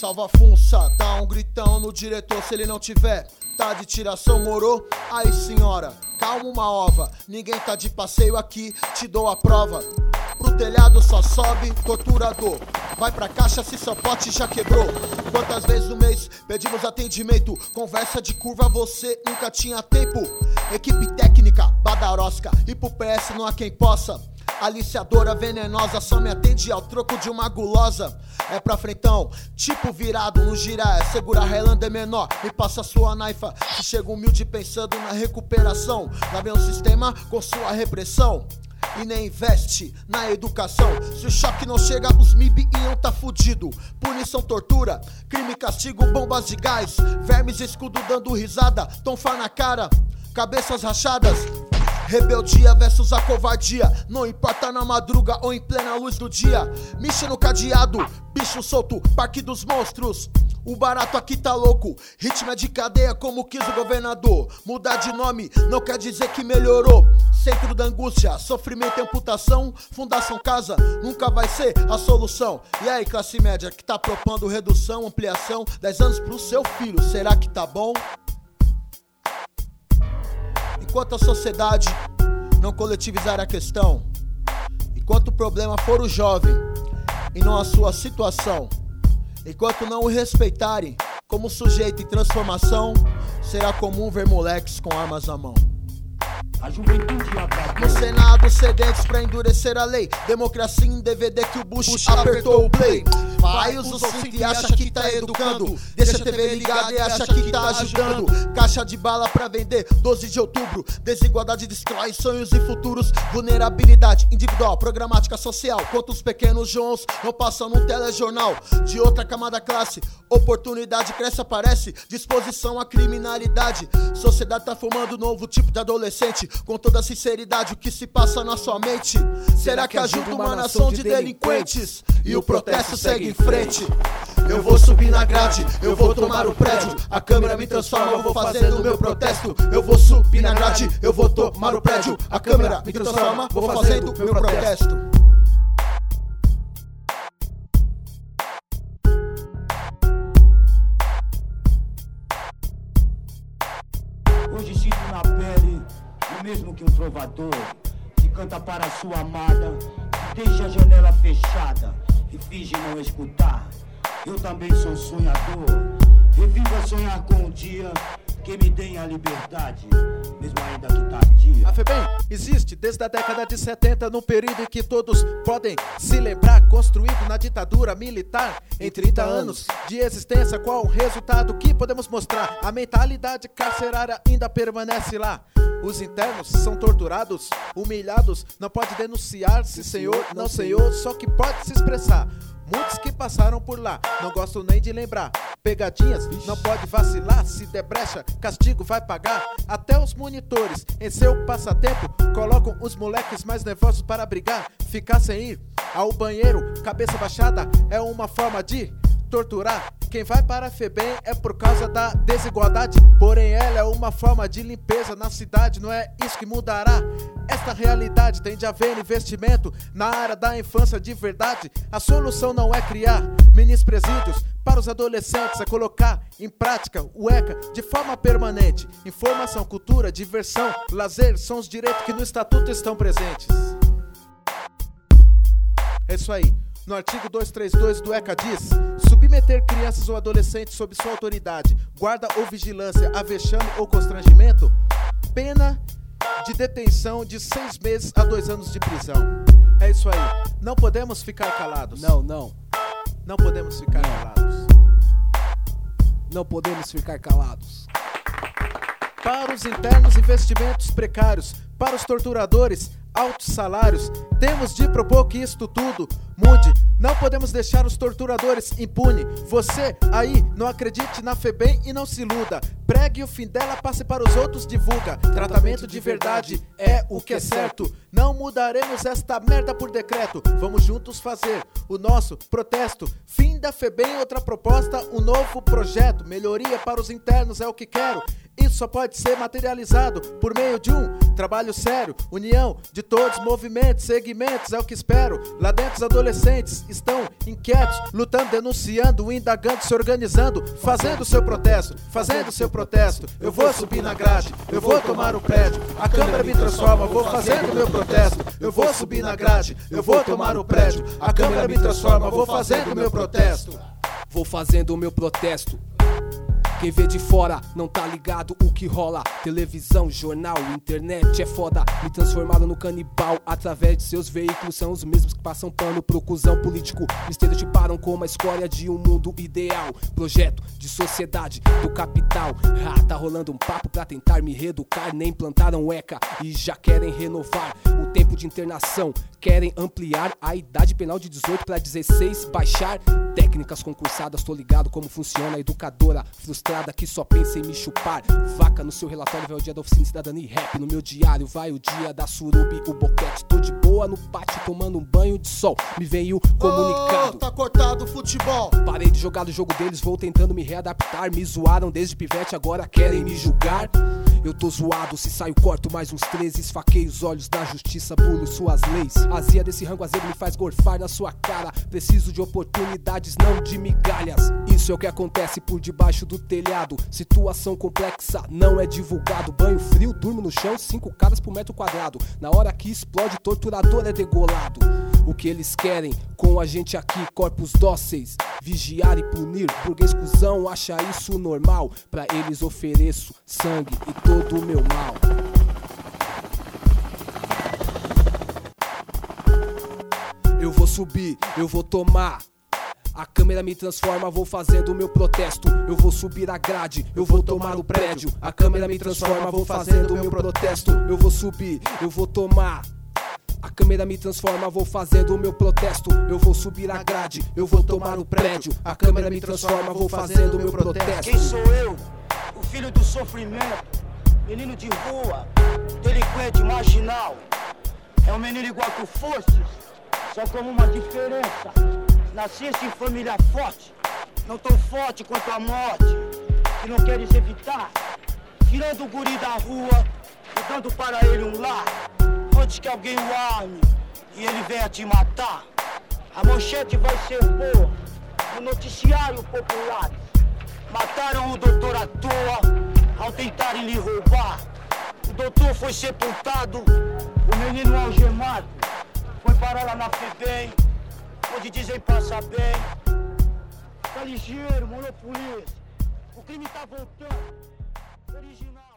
Salva a funça, dá um gritão no diretor se ele não tiver. Tá de tiração, morou? Aí senhora, calma uma ova. Ninguém tá de passeio aqui, te dou a prova. Pro telhado só sobe torturador. Vai pra caixa se seu pote já quebrou. Quantas vezes no mês pedimos atendimento? Conversa de curva, você nunca tinha tempo. Equipe técnica, badarosca. E pro PS não há quem possa. Aliciadora venenosa, só me atende ao troco de uma gulosa. É pra frentão, tipo virado no girar. É segurar relando é menor, me passa sua naifa. Se chega humilde pensando na recuperação. Lá vem o sistema com sua repressão e nem investe na educação. Se o choque não chega, os MIB iam tá fudido. Punição, tortura, crime, castigo, bombas de gás, vermes, escudo dando risada, tonfa na cara, cabeças rachadas. Rebeldia versus a covardia. Não importa na madruga ou em plena luz do dia. Mixe no cadeado, bicho solto, parque dos monstros. O barato aqui tá louco, ritmo é de cadeia como quis o governador. Mudar de nome não quer dizer que melhorou. Centro da angústia, sofrimento e amputação. Fundação Casa nunca vai ser a solução. E aí, classe média que tá propondo redução, ampliação, 10 anos pro seu filho, será que tá bom? Enquanto a sociedade não coletivizar a questão, enquanto o problema for o jovem e não a sua situação, enquanto não o respeitarem como sujeito em transformação, será comum ver moleques com armas à mão. A juventude acabou. No Senado, sedentes pra endurecer a lei. Democracia em DVD que o Bush, Bush apertou o play. Vai, usa o cinto e acha que tá educando. Deixa a TV ligada e acha que tá ajudando. Caixa de bala pra vender, 12 de outubro. Desigualdade destrói sonhos e futuros. Vulnerabilidade individual, programática social. Quantos pequenos Joãos não passam no telejornal? De outra camada classe, oportunidade cresce, aparece. Disposição à criminalidade. Sociedade tá formando novo tipo de adolescente. Com toda sinceridade, o que se passa na sua mente? Será que ajuda uma nação de delinquentes? E o protesto segue em frente. Eu vou subir na grade, eu vou tomar o prédio. A câmera me transforma, eu vou fazendo o meu protesto. Eu vou subir na grade, eu vou tomar o prédio. A câmera me transforma, vou fazendo meu protesto. Hoje sinto na pele o mesmo que um trovador que canta para sua amada, que deixa a janela fechada e finge não escutar. Eu também sou sonhador, reviva sonhar com um dia que me deem a liberdade, mesmo ainda que tardia. A FEBEM existe desde a década de 70, num período em que todos podem se lembrar, construído na ditadura militar. Em 30 anos de existência, qual o resultado que podemos mostrar? A mentalidade carcerária ainda permanece lá. Os internos são torturados, humilhados, não pode denunciar se senhor, não senhor, só que pode se expressar. Muitos que passaram por lá, não gosto nem de lembrar. Pegadinhas, não pode vacilar, se der brecha, castigo vai pagar. Até os monitores, em seu passatempo, colocam os moleques mais nervosos para brigar. Ficar sem ir ao banheiro, cabeça baixada, é uma forma de torturar. Quem vai para a FEBEM é por causa da desigualdade, porém ela é uma forma de limpeza na cidade, não é isso que mudará. Esta realidade tem de haver investimento na área da infância de verdade. A solução não é criar minis presídios para os adolescentes, é colocar em prática o ECA de forma permanente. Informação, cultura, diversão, lazer são os direitos que no estatuto estão presentes. É isso aí. No artigo 232 do ECA diz: submeter crianças ou adolescentes sob sua autoridade, guarda ou vigilância a vexame ou constrangimento, pena de detenção de seis meses a dois anos de prisão. É isso aí. Não podemos ficar calados. Não, não. Não podemos ficar calados. Não podemos ficar calados. Para os internos, investimentos precários. Para os torturadores, altos salários. Temos de propor que isto tudo mude. Não podemos deixar os torturadores impune. Você aí não acredite na FEBEM e não se iluda. Pregue o fim dela, passe para os outros, divulga. Tratamento de verdade é o que é certo. Não mudaremos esta merda por decreto. Vamos juntos fazer o nosso protesto. Fim da FEBEM, outra proposta, um novo projeto. Melhoria para os internos é o que quero. Isso só pode ser materializado por meio de um trabalho sério, união de todos os movimentos, segmentos, é o que espero. Lá dentro os adolescentes estão inquietos, lutando, denunciando, indagando, se organizando, fazendo seu protesto, fazendo seu protesto. Eu vou subir na grade, eu vou tomar o prédio, a Câmara me transforma, vou fazendo meu protesto. Eu vou subir na grade, eu vou tomar o prédio, a Câmara me transforma, vou fazendo meu protesto. Vou fazendo o meu protesto. Quem vê de fora não tá ligado o que rola. Televisão, jornal, internet é foda. Me transformaram no canibal através de seus veículos. São os mesmos que passam pano pro cuzão político. Me estereotiparam como a escolha de um mundo ideal. Projeto de sociedade do capital. Tá rolando um papo pra tentar me reeducar. Nem plantaram ECA e já querem renovar o tempo de internação. Querem ampliar a idade penal de 18 para 16, baixar técnicas concursadas. Tô ligado como funciona a educadora frustrada que só pensa em me chupar. Vaca no seu relatório vai o dia da oficina cidadania e rap. No meu diário vai o dia da surubi, o boquete. Tô de boa no pátio tomando um banho de sol. Me veio comunicado. Oh, tá cortado o futebol. Parei de jogar do jogo deles, vou tentando me readaptar. Me zoaram desde pivete, agora querem me julgar. Eu tô zoado, se saio corto mais uns 13 Esfaquei os olhos da justiça, bulo suas leis Azia desse rango azedo me faz gorfar na sua cara Preciso de oportunidades, não de migalhas Isso é o que acontece por debaixo do telhado. Situação complexa, não é divulgado. Banho frio, durmo no chão, cinco caras por metro quadrado. Na hora que explode, torturador é degolado. O que eles querem com a gente aqui, corpos dóceis. Vigiar e punir, burguês cuzão acha isso normal. Pra eles ofereço sangue e todo o meu mal. Eu vou subir, eu vou tomar. A câmera me transforma, vou fazendo o meu protesto. Eu vou subir a grade, eu vou tomar o prédio. A câmera me transforma, vou fazendo o meu protesto. Eu vou subir, eu vou tomar. A câmera me transforma, vou fazendo o meu protesto. Eu vou subir a grade, eu vou tomar o prédio. A câmera me transforma, vou fazendo o meu protesto. Quem sou eu? O filho do sofrimento, menino de rua, delinquente marginal. É um menino igual tu fostes, só com uma diferença. Nasceste em família forte, não tão forte quanto a morte, que não queres evitar. Tirando o guri da rua e dando para ele um lar, antes que alguém o arme e ele venha te matar. A manchete vai ser boa no noticiário popular. Mataram o doutor à toa ao tentarem lhe roubar. O doutor foi sepultado, o menino algemado. Foi parar lá na FEBEM, onde dizem passa bem. Tá ligeiro, monopolista. O crime tá voltando. Original.